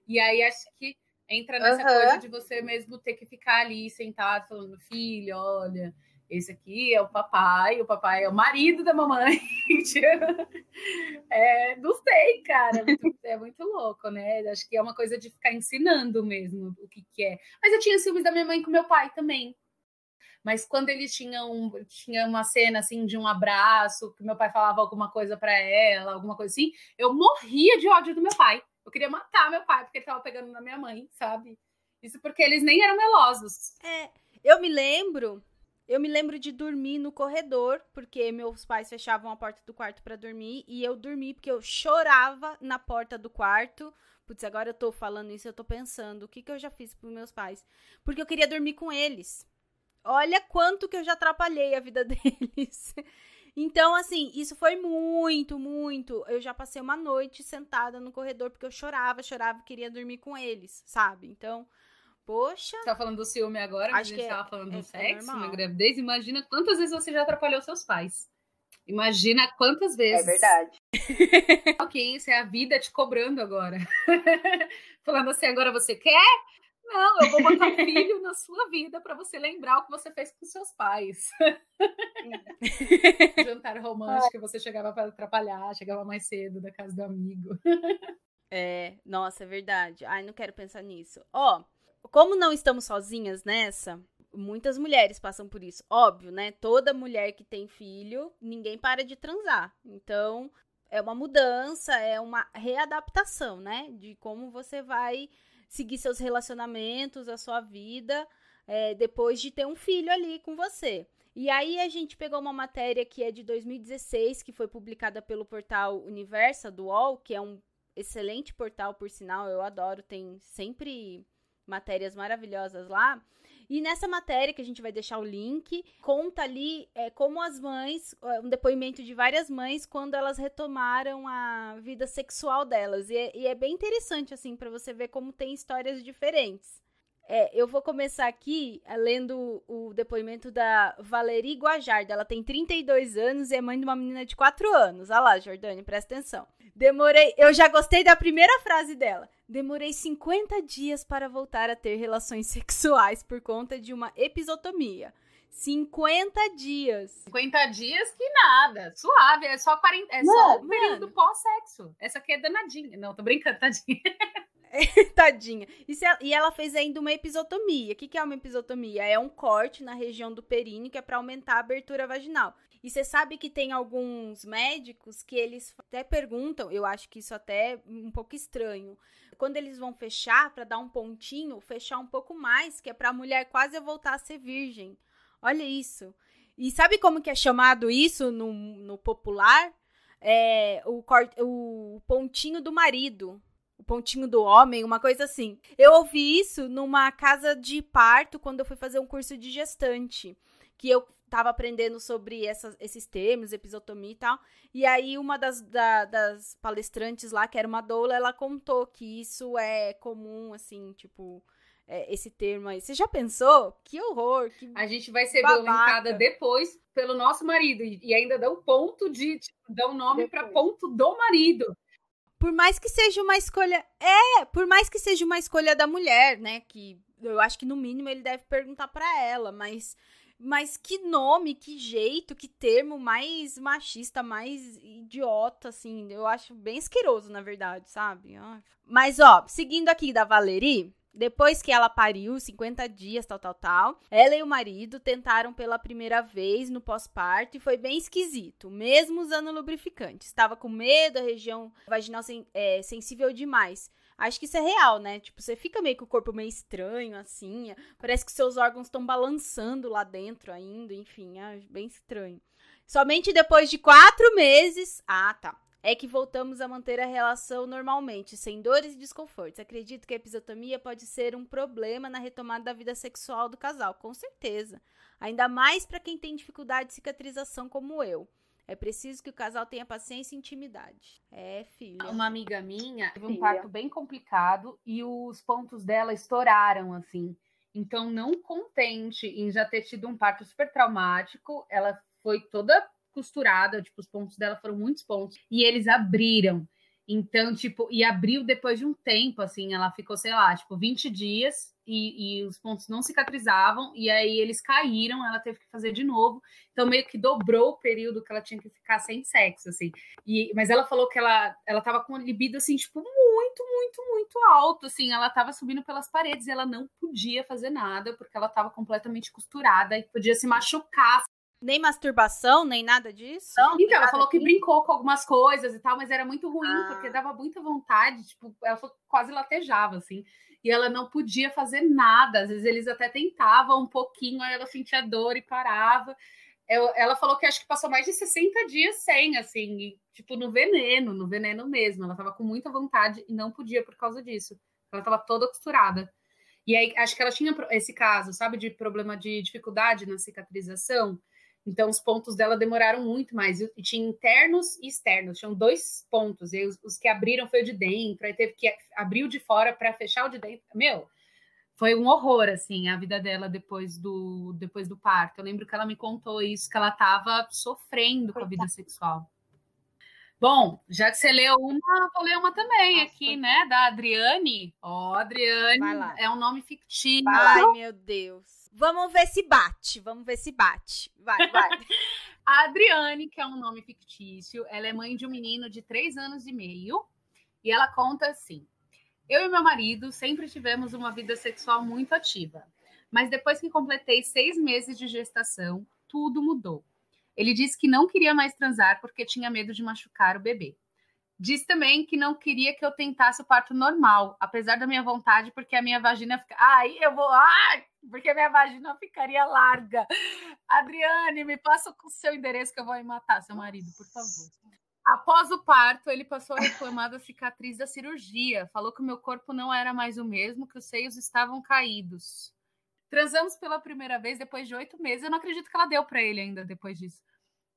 E aí acho que entra nessa uhum. coisa de você mesmo ter que ficar ali sentado falando, filho, olha, esse aqui é o papai, o papai é o marido da mamãe. é, não sei, cara, é muito, é muito, louco, né? Acho que é uma coisa de ficar ensinando mesmo o que, que é. Mas eu tinha ciúmes da minha mãe com meu pai também. Mas quando eles tinham tinha uma cena assim de um abraço, que meu pai falava alguma coisa para ela, alguma coisa assim, eu morria de ódio do meu pai. Eu queria matar meu pai porque ele tava pegando na minha mãe, sabe? Isso porque eles nem eram melosos. É, eu me lembro, eu me lembro de dormir no corredor, porque meus pais fechavam a porta do quarto para dormir, e eu dormi porque eu chorava na porta do quarto. Putz, agora eu tô falando isso, eu tô pensando, o que que eu já fiz pros meus pais? Porque eu queria dormir com eles. Olha quanto que eu já atrapalhei a vida deles. Então, assim, isso foi muito, muito. Eu já passei uma noite sentada no corredor porque eu chorava, chorava, queria dormir com eles, sabe? Então, poxa. Você tá falando do ciúme agora, mas a gente é, tava falando é, do sexo é na gravidez. Imagina quantas vezes você já atrapalhou seus pais. Imagina quantas vezes. É verdade. ok, isso é a vida te cobrando agora. Falando assim, agora você quer? Não, eu vou botar um filho na sua vida para você lembrar o que você fez com seus pais. Jantar romântico, você chegava para atrapalhar, chegava mais cedo da casa do amigo. É, nossa, é verdade. Ai, não quero pensar nisso. Ó, como não estamos sozinhas nessa, muitas mulheres passam por isso. Óbvio, né? Toda mulher que tem filho, ninguém para de transar. Então, é uma mudança, é uma readaptação, né? De como você vai seguir seus relacionamentos, a sua vida, é, depois de ter um filho ali com você. E aí a gente pegou uma matéria que é de 2016, que foi publicada pelo portal Universa do UOL, que é um excelente portal, por sinal, eu adoro, tem sempre matérias maravilhosas lá. E nessa matéria, que a gente vai deixar o link, conta ali é, como as mães, um depoimento de várias mães, quando elas retomaram a vida sexual delas. E é, e é bem interessante, assim, para você ver como tem histórias diferentes. É, eu vou começar aqui é, lendo o depoimento da Valerie Guajarda. Ela tem 32 anos e é mãe de uma menina de 4 anos. Olha lá, Jordane, presta atenção. Demorei. Eu já gostei da primeira frase dela. Demorei 50 dias para voltar a ter relações sexuais por conta de uma episotomia. 50 dias. 50 dias que nada. Suave. É só, 40, é só o período pós-sexo. Essa aqui é danadinha. Não, tô brincando, tadinha. Tadinha. E, ela fez ainda uma episotomia. O que, que é uma episotomia? É um corte na região do períneo que é para aumentar a abertura vaginal. E você sabe que tem alguns médicos que eles até perguntam, eu acho que isso até é um pouco estranho. Quando eles vão fechar para dar um pontinho, fechar um pouco mais, que é para a mulher quase voltar a ser virgem. Olha isso. E sabe como que é chamado isso no, no popular? É o, o pontinho do marido o pontinho do homem, uma coisa assim. Eu ouvi isso numa casa de parto quando eu fui fazer um curso de gestante, que eu tava aprendendo sobre essas, esses termos, episotomia e tal. E aí uma das, da, das palestrantes lá, que era uma doula, ela contou que isso é comum, assim, tipo, é, esse termo aí. Você já pensou? Que horror! Que a gente vai ser babaca. violentada depois pelo nosso marido e ainda dá um ponto de, tipo, dá um nome para ponto do marido. Por mais que seja uma escolha. É, por mais que seja uma escolha da mulher, né? Que eu acho que no mínimo ele deve perguntar para ela, mas. Mas que nome, que jeito, que termo mais machista, mais idiota, assim. Eu acho bem asqueroso, na verdade, sabe? Mas, ó, seguindo aqui da Valerie, depois que ela pariu, 50 dias, tal, tal, tal, ela e o marido tentaram pela primeira vez no pós-parto e foi bem esquisito, mesmo usando lubrificante. Estava com medo, a região vaginal sen é, sensível demais. Acho que isso é real, né? Tipo, você fica meio com o corpo meio estranho, assim. Parece que seus órgãos estão balançando lá dentro ainda, enfim, é bem estranho. Somente depois de quatro meses. Ah, tá é que voltamos a manter a relação normalmente, sem dores e desconfortos. Acredito que a episiotomia pode ser um problema na retomada da vida sexual do casal, com certeza. Ainda mais para quem tem dificuldade de cicatrização como eu. É preciso que o casal tenha paciência e intimidade. É, filha. Uma amiga minha teve um parto bem complicado e os pontos dela estouraram, assim. Então, não contente em já ter tido um parto super traumático, ela foi toda costurada, tipo, os pontos dela foram muitos pontos, e eles abriram. Então, tipo, e abriu depois de um tempo, assim, ela ficou, sei lá, tipo, 20 dias e, e, os pontos não cicatrizavam, e aí eles caíram, ela teve que fazer de novo. Então, meio que dobrou o período que ela tinha que ficar sem sexo, assim. E, mas ela falou que ela, ela tava com libido, assim, tipo, muito, muito, muito alto, assim. Ela tava subindo pelas paredes e ela não podia fazer nada, porque ela tava completamente costurada e podia se machucar, nem masturbação, nem nada disso? Não, então, ela falou que brincou com algumas coisas e tal, mas era muito ruim, ah. porque dava muita vontade, tipo, ela quase latejava, assim. E ela não podia fazer nada. Às vezes eles até tentavam um pouquinho, aí ela sentia dor e parava. Eu, ela falou que acho que passou mais de 60 dias sem, assim, e, tipo, no veneno, no veneno mesmo. Ela tava com muita vontade e não podia por causa disso. Ela tava toda costurada. E aí, acho que ela tinha esse caso, sabe, de problema de dificuldade na cicatrização. Então, os pontos dela demoraram muito mais. E tinha internos e externos, tinham dois pontos. E os, os que abriram foi o de dentro, aí teve que abrir o de fora para fechar o de dentro. Meu, foi um horror, assim, a vida dela depois do, depois do parto. Eu lembro que ela me contou isso, que ela estava sofrendo com a vida sexual. Bom, já que você leu uma, vou ler uma também Nossa, aqui, né? Da Adriane. Ó, oh, Adriane é um nome fictício. Ai, meu Deus. Vamos ver se bate. Vamos ver se bate. Vai, vai. a Adriane, que é um nome fictício, ela é mãe de um menino de três anos e meio. E ela conta assim: Eu e meu marido sempre tivemos uma vida sexual muito ativa. Mas depois que completei seis meses de gestação, tudo mudou. Ele disse que não queria mais transar porque tinha medo de machucar o bebê. Diz também que não queria que eu tentasse o parto normal, apesar da minha vontade, porque a minha vagina fica. Ai, eu vou. Ai, porque a minha vagina ficaria larga. Adriane, me passa o seu endereço que eu vou matar seu marido, por favor. Após o parto, ele passou a reclamar da cicatriz da cirurgia. Falou que o meu corpo não era mais o mesmo, que os seios estavam caídos. Transamos pela primeira vez depois de oito meses. Eu não acredito que ela deu para ele ainda depois disso.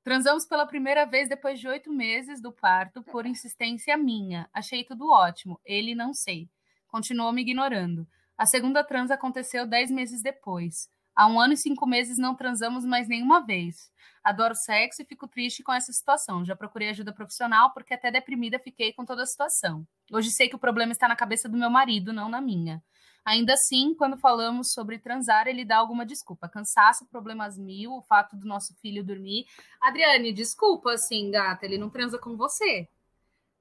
Transamos pela primeira vez depois de oito meses do parto, por insistência minha. Achei tudo ótimo. Ele não sei. Continuou me ignorando. A segunda trans aconteceu dez meses depois. Há um ano e cinco meses não transamos mais nenhuma vez. Adoro sexo e fico triste com essa situação. Já procurei ajuda profissional porque até deprimida fiquei com toda a situação. Hoje sei que o problema está na cabeça do meu marido, não na minha. Ainda assim, quando falamos sobre transar, ele dá alguma desculpa. Cansaço, problemas mil, o fato do nosso filho dormir. Adriane, desculpa, assim, gata, ele não transa com você.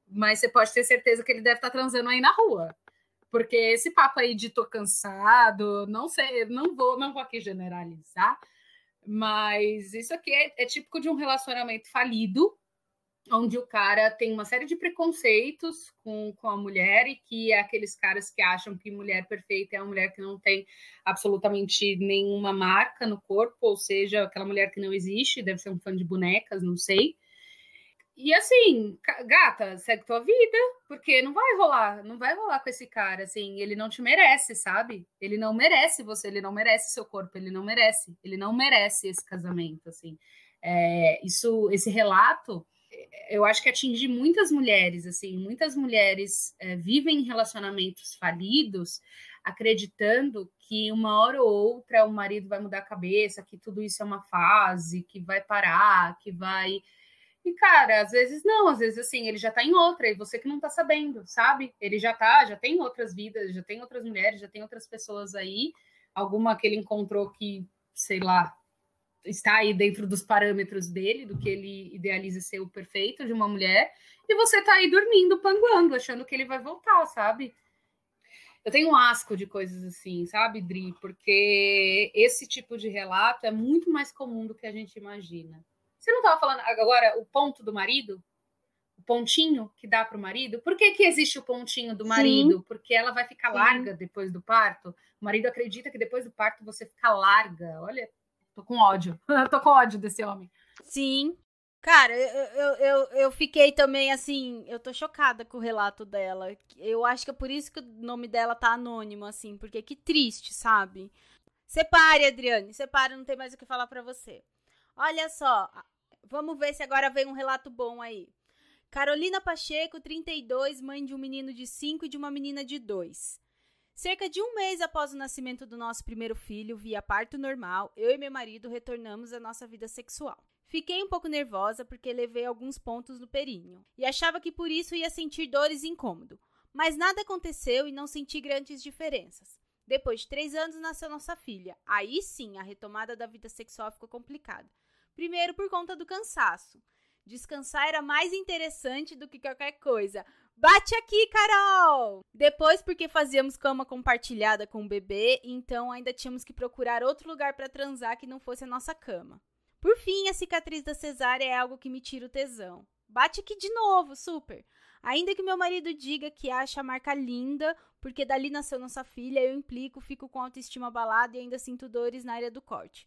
Mas você pode ter certeza que ele deve estar tá transando aí na rua. Porque esse papo aí de tô cansado, não sei, não vou, não vou aqui generalizar, mas isso aqui é, é típico de um relacionamento falido, onde o cara tem uma série de preconceitos com, com a mulher e que é aqueles caras que acham que mulher perfeita é uma mulher que não tem absolutamente nenhuma marca no corpo, ou seja, aquela mulher que não existe, deve ser um fã de bonecas, não sei. E assim, gata, segue tua vida, porque não vai rolar, não vai rolar com esse cara, assim, ele não te merece, sabe? Ele não merece você, ele não merece seu corpo, ele não merece, ele não merece esse casamento, assim. É, isso, esse relato, eu acho que atinge muitas mulheres, assim, muitas mulheres é, vivem relacionamentos falidos, acreditando que uma hora ou outra o marido vai mudar a cabeça, que tudo isso é uma fase, que vai parar, que vai e, cara, às vezes não, às vezes assim, ele já tá em outra, e você que não tá sabendo, sabe? Ele já tá, já tem outras vidas, já tem outras mulheres, já tem outras pessoas aí, alguma que ele encontrou que, sei lá, está aí dentro dos parâmetros dele, do que ele idealiza ser o perfeito de uma mulher, e você tá aí dormindo, panguando, achando que ele vai voltar, sabe? Eu tenho um asco de coisas assim, sabe, Dri? Porque esse tipo de relato é muito mais comum do que a gente imagina. Você não estava falando agora o ponto do marido? O pontinho que dá para o marido? Por que, que existe o pontinho do marido? Sim. Porque ela vai ficar Sim. larga depois do parto. O marido acredita que depois do parto você fica larga. Olha, tô com ódio. tô com ódio desse homem. Sim. Cara, eu, eu, eu fiquei também assim, eu tô chocada com o relato dela. Eu acho que é por isso que o nome dela tá anônimo, assim, porque que triste, sabe? Separe, Adriane, separe, não tem mais o que falar para você. Olha só, Vamos ver se agora vem um relato bom aí. Carolina Pacheco, 32, mãe de um menino de 5 e de uma menina de 2. Cerca de um mês após o nascimento do nosso primeiro filho, via parto normal, eu e meu marido retornamos à nossa vida sexual. Fiquei um pouco nervosa porque levei alguns pontos no períneo e achava que por isso ia sentir dores e incômodo. Mas nada aconteceu e não senti grandes diferenças. Depois de três anos nasceu nossa filha. Aí sim, a retomada da vida sexual ficou complicada. Primeiro, por conta do cansaço. Descansar era mais interessante do que qualquer coisa. Bate aqui, Carol! Depois, porque fazíamos cama compartilhada com o bebê, então ainda tínhamos que procurar outro lugar para transar que não fosse a nossa cama. Por fim, a cicatriz da cesárea é algo que me tira o tesão. Bate aqui de novo, super! Ainda que meu marido diga que acha a marca linda, porque dali nasceu nossa filha, eu implico, fico com autoestima abalada e ainda sinto dores na área do corte.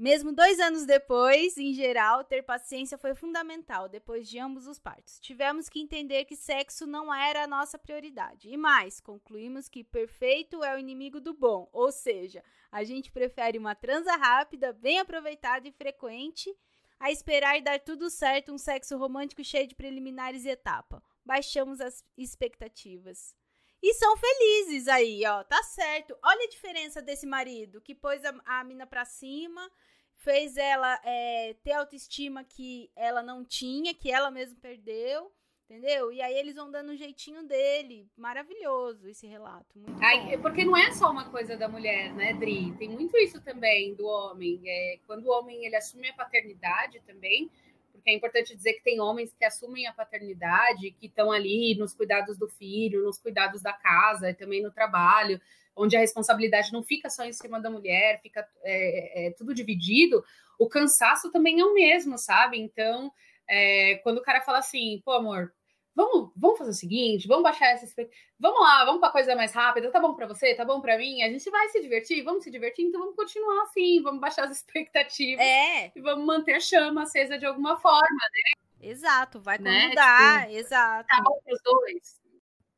Mesmo dois anos depois, em geral, ter paciência foi fundamental depois de ambos os partos. Tivemos que entender que sexo não era a nossa prioridade. E mais, concluímos que perfeito é o inimigo do bom, ou seja, a gente prefere uma transa rápida, bem aproveitada e frequente, a esperar dar tudo certo um sexo romântico cheio de preliminares e etapa. Baixamos as expectativas. E são felizes aí, ó. Tá certo. Olha a diferença desse marido que pôs a, a mina pra cima fez ela é, ter autoestima que ela não tinha, que ela mesma perdeu. Entendeu? E aí eles vão dando um jeitinho dele. Maravilhoso esse relato. Muito Ai, porque não é só uma coisa da mulher, né, Dri? Tem muito isso também do homem. É, quando o homem ele assume a paternidade também, porque é importante dizer que tem homens que assumem a paternidade, que estão ali nos cuidados do filho, nos cuidados da casa, e também no trabalho onde a responsabilidade não fica só em cima da mulher, fica é, é, tudo dividido, o cansaço também é o mesmo, sabe? Então, é, quando o cara fala assim, pô, amor, vamos, vamos fazer o seguinte, vamos baixar essa vamos lá, vamos para coisa mais rápida, tá bom para você, tá bom para mim, a gente vai se divertir, vamos se divertir, então vamos continuar assim, vamos baixar as expectativas é. e vamos manter a chama acesa de alguma forma, né? Exato, vai né? mudar, tipo, exato. Tá bom os dois.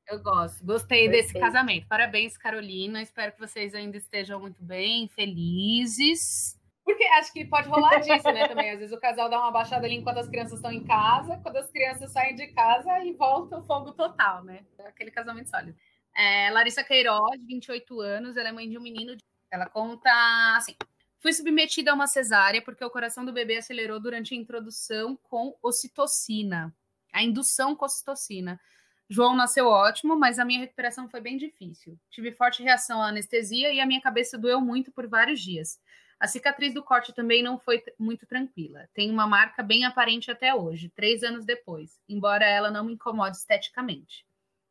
Eu gosto. Gostei Perfeito. desse casamento. Parabéns, Carolina. Espero que vocês ainda estejam muito bem, felizes. Porque acho que pode rolar disso, né? Também. Às vezes o casal dá uma baixada ali enquanto as crianças estão em casa, quando as crianças saem de casa e volta o fogo total, né? Aquele casamento sólido. É, Larissa Queiroz, 28 anos, ela é mãe de um menino. Ela conta assim: fui submetida a uma cesárea porque o coração do bebê acelerou durante a introdução com ocitocina, a indução com ocitocina. João nasceu ótimo, mas a minha recuperação foi bem difícil. Tive forte reação à anestesia e a minha cabeça doeu muito por vários dias. A cicatriz do corte também não foi muito tranquila. Tem uma marca bem aparente até hoje, três anos depois, embora ela não me incomode esteticamente.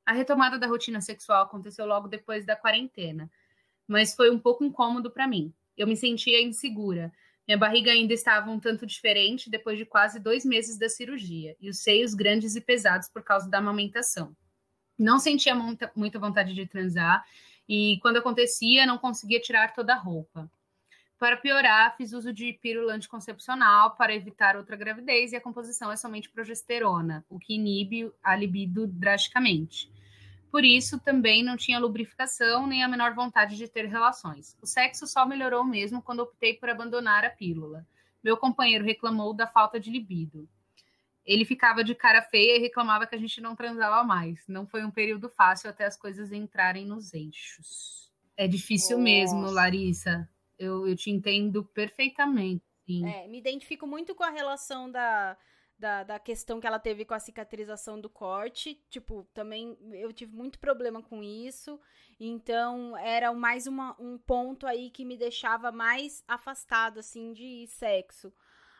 A retomada da rotina sexual aconteceu logo depois da quarentena, mas foi um pouco incômodo para mim. Eu me sentia insegura. Minha barriga ainda estava um tanto diferente depois de quase dois meses da cirurgia, e os seios grandes e pesados por causa da amamentação. Não sentia muita, muita vontade de transar, e quando acontecia, não conseguia tirar toda a roupa. Para piorar, fiz uso de pílula anticoncepcional para evitar outra gravidez e a composição é somente progesterona, o que inibe a libido drasticamente. Por isso, também não tinha lubrificação nem a menor vontade de ter relações. O sexo só melhorou mesmo quando optei por abandonar a pílula. Meu companheiro reclamou da falta de libido. Ele ficava de cara feia e reclamava que a gente não transava mais. Não foi um período fácil até as coisas entrarem nos eixos. É difícil Nossa. mesmo, Larissa eu, eu te entendo perfeitamente. É, me identifico muito com a relação da, da, da, questão que ela teve com a cicatrização do corte. Tipo, também eu tive muito problema com isso. Então, era mais uma, um ponto aí que me deixava mais afastado, assim, de sexo.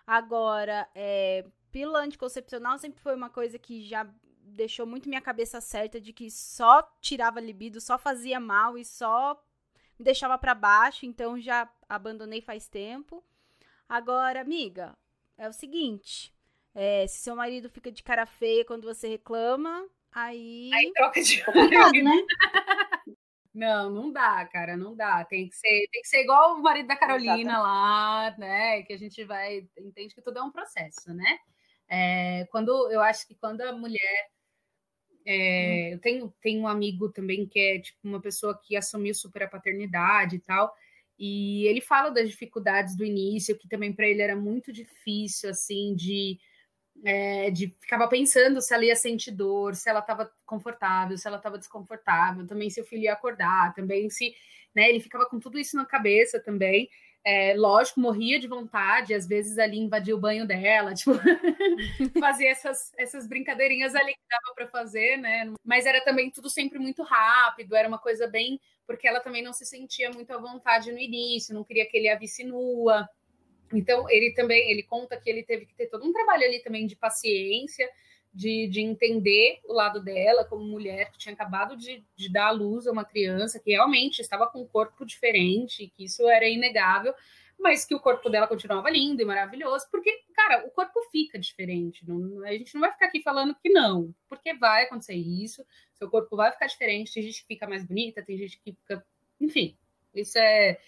Agora, é, pílula anticoncepcional sempre foi uma coisa que já deixou muito minha cabeça certa de que só tirava libido, só fazia mal e só me deixava para baixo, então já abandonei faz tempo. Agora, amiga, é o seguinte: é, se seu marido fica de cara feia quando você reclama, aí. Aí troca de olho, né? Não, não dá, cara, não dá. Tem que ser, tem que ser igual o marido da Carolina lá, né? Que a gente vai entende que tudo é um processo, né? É, quando eu acho que quando a mulher é, eu tenho, tenho um amigo também que é tipo uma pessoa que assumiu super a paternidade e tal. E ele fala das dificuldades do início, que também para ele era muito difícil, assim, de, é, de ficava pensando se ela ia sentir dor, se ela estava confortável, se ela estava desconfortável, também se o filho ia acordar, também se, né, ele ficava com tudo isso na cabeça também. É, lógico, morria de vontade, às vezes ali invadia o banho dela, tipo, fazia essas, essas brincadeirinhas ali que dava para fazer, né? Mas era também tudo sempre muito rápido, era uma coisa bem. Porque ela também não se sentia muito à vontade no início, não queria que ele a visse nua. Então, ele também, ele conta que ele teve que ter todo um trabalho ali também de paciência, de, de entender o lado dela como mulher que tinha acabado de, de dar à luz a uma criança que realmente estava com um corpo diferente, que isso era inegável, mas que o corpo dela continuava lindo e maravilhoso, porque, cara, o corpo fica diferente. Não, a gente não vai ficar aqui falando que não, porque vai acontecer isso, seu corpo vai ficar diferente, tem gente que fica mais bonita, tem gente que fica. Enfim, isso é.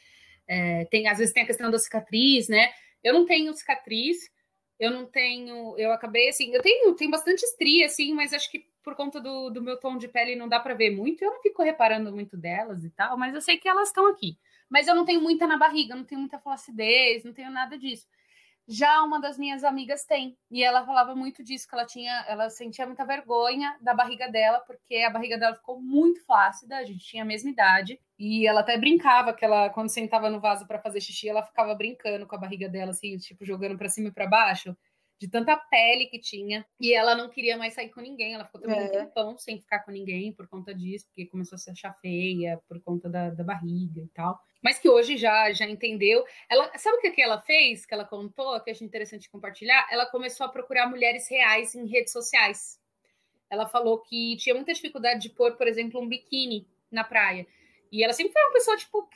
é tem, às vezes tem a questão da cicatriz, né? Eu não tenho cicatriz, eu não tenho, eu acabei assim, eu tenho, tenho bastante estria, assim, mas acho que por conta do, do meu tom de pele não dá para ver muito, eu não fico reparando muito delas e tal, mas eu sei que elas estão aqui. Mas eu não tenho muita na barriga, não tenho muita flacidez, não tenho nada disso. Já uma das minhas amigas tem, e ela falava muito disso, que ela tinha, ela sentia muita vergonha da barriga dela, porque a barriga dela ficou muito flácida, a gente tinha a mesma idade, e ela até brincava que ela, quando sentava no vaso para fazer xixi, ela ficava brincando com a barriga dela, assim, tipo, jogando para cima e para baixo, de tanta pele que tinha, e ela não queria mais sair com ninguém, ela ficou também é. um tempão sem ficar com ninguém por conta disso, porque começou a se achar feia por conta da, da barriga e tal mas que hoje já já entendeu. Ela sabe o que, que ela fez? Que ela contou, que acho interessante compartilhar. Ela começou a procurar mulheres reais em redes sociais. Ela falou que tinha muita dificuldade de pôr, por exemplo, um biquíni na praia. E ela sempre foi uma pessoa tipo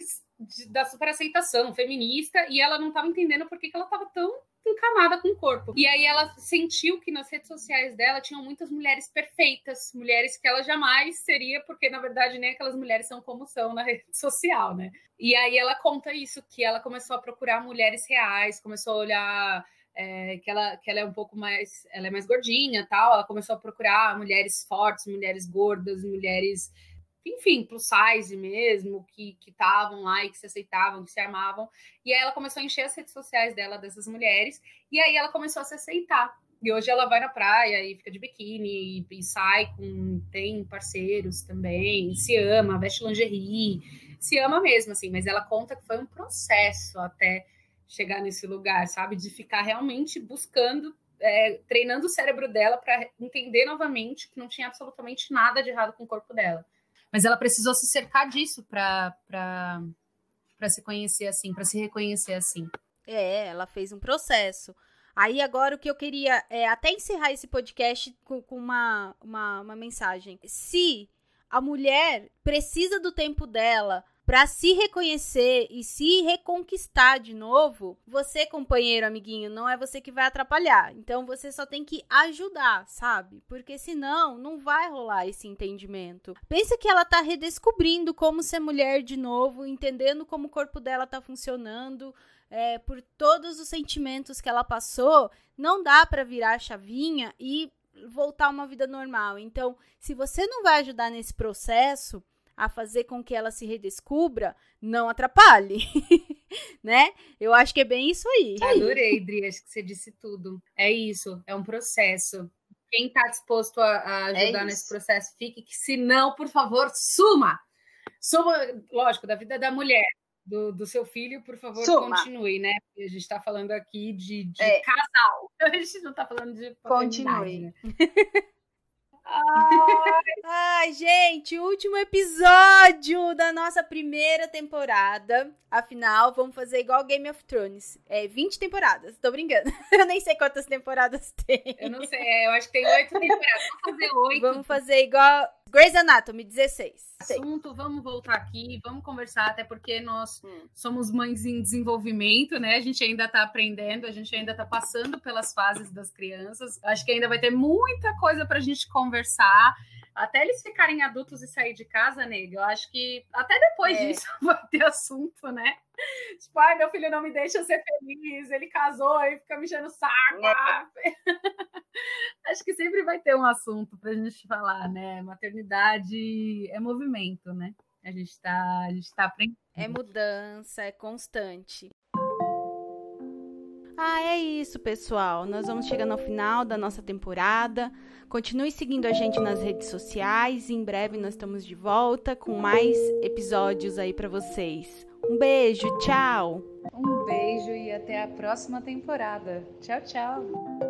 da super aceitação, feminista, e ela não estava entendendo por que, que ela estava tão encanada com o corpo. E aí ela sentiu que nas redes sociais dela tinham muitas mulheres perfeitas, mulheres que ela jamais seria, porque na verdade nem aquelas mulheres são como são na rede social, né? E aí ela conta isso, que ela começou a procurar mulheres reais, começou a olhar é, que, ela, que ela é um pouco mais, ela é mais gordinha tal, ela começou a procurar mulheres fortes, mulheres gordas, mulheres enfim, plus size mesmo, que estavam lá e que se aceitavam, que se amavam. E aí ela começou a encher as redes sociais dela dessas mulheres, e aí ela começou a se aceitar. E hoje ela vai na praia e fica de biquíni e, e sai com. tem parceiros também, se ama, veste lingerie, se ama mesmo, assim, mas ela conta que foi um processo até chegar nesse lugar, sabe? De ficar realmente buscando é, treinando o cérebro dela para entender novamente que não tinha absolutamente nada de errado com o corpo dela. Mas ela precisou se cercar disso para se conhecer assim, para se reconhecer assim. É, ela fez um processo. Aí agora o que eu queria é até encerrar esse podcast com, com uma, uma, uma mensagem. Se a mulher precisa do tempo dela para se reconhecer e se reconquistar de novo, você, companheiro, amiguinho, não é você que vai atrapalhar. Então você só tem que ajudar, sabe? Porque senão não vai rolar esse entendimento. Pensa que ela tá redescobrindo como ser mulher de novo, entendendo como o corpo dela tá funcionando, é, por todos os sentimentos que ela passou, não dá para virar a chavinha e voltar a uma vida normal. Então, se você não vai ajudar nesse processo, a fazer com que ela se redescubra, não atrapalhe, né? Eu acho que é bem isso aí. Adorei, Dri, acho que você disse tudo. É isso, é um processo. Quem está disposto a, a é ajudar é nesse processo, fique, que se não, por favor, suma. Suma, lógico, da vida da mulher, do, do seu filho, por favor, suma. continue, né? Porque a gente está falando aqui de, de é. casal. A gente não está falando de Continue. Né? Ai, gente, último episódio da nossa primeira temporada. Afinal, vamos fazer igual Game of Thrones. É 20 temporadas, tô brincando. Eu nem sei quantas temporadas tem. Eu não sei, é, eu acho que tem oito temporadas. Vamos fazer oito. Vamos fazer igual Grey's Anatomy, 16. Assunto, vamos voltar aqui, vamos conversar, até porque nós hum. somos mães em desenvolvimento, né? A gente ainda está aprendendo, a gente ainda está passando pelas fases das crianças. Acho que ainda vai ter muita coisa para a gente conversar até eles ficarem adultos e sair de casa, nele, eu acho que até depois é. disso vai ter assunto, né? Tipo, ai, meu filho não me deixa ser feliz, ele casou e fica me enchendo o saco. É. acho que sempre vai ter um assunto para a gente falar, né? Maternidade é movimento, né? A gente está a gente tá aprendendo. É mudança, é constante. Ah, é isso, pessoal. Nós vamos chegando ao final da nossa temporada. Continue seguindo a gente nas redes sociais. Em breve nós estamos de volta com mais episódios aí para vocês. Um beijo, tchau. Um beijo e até a próxima temporada. Tchau, tchau.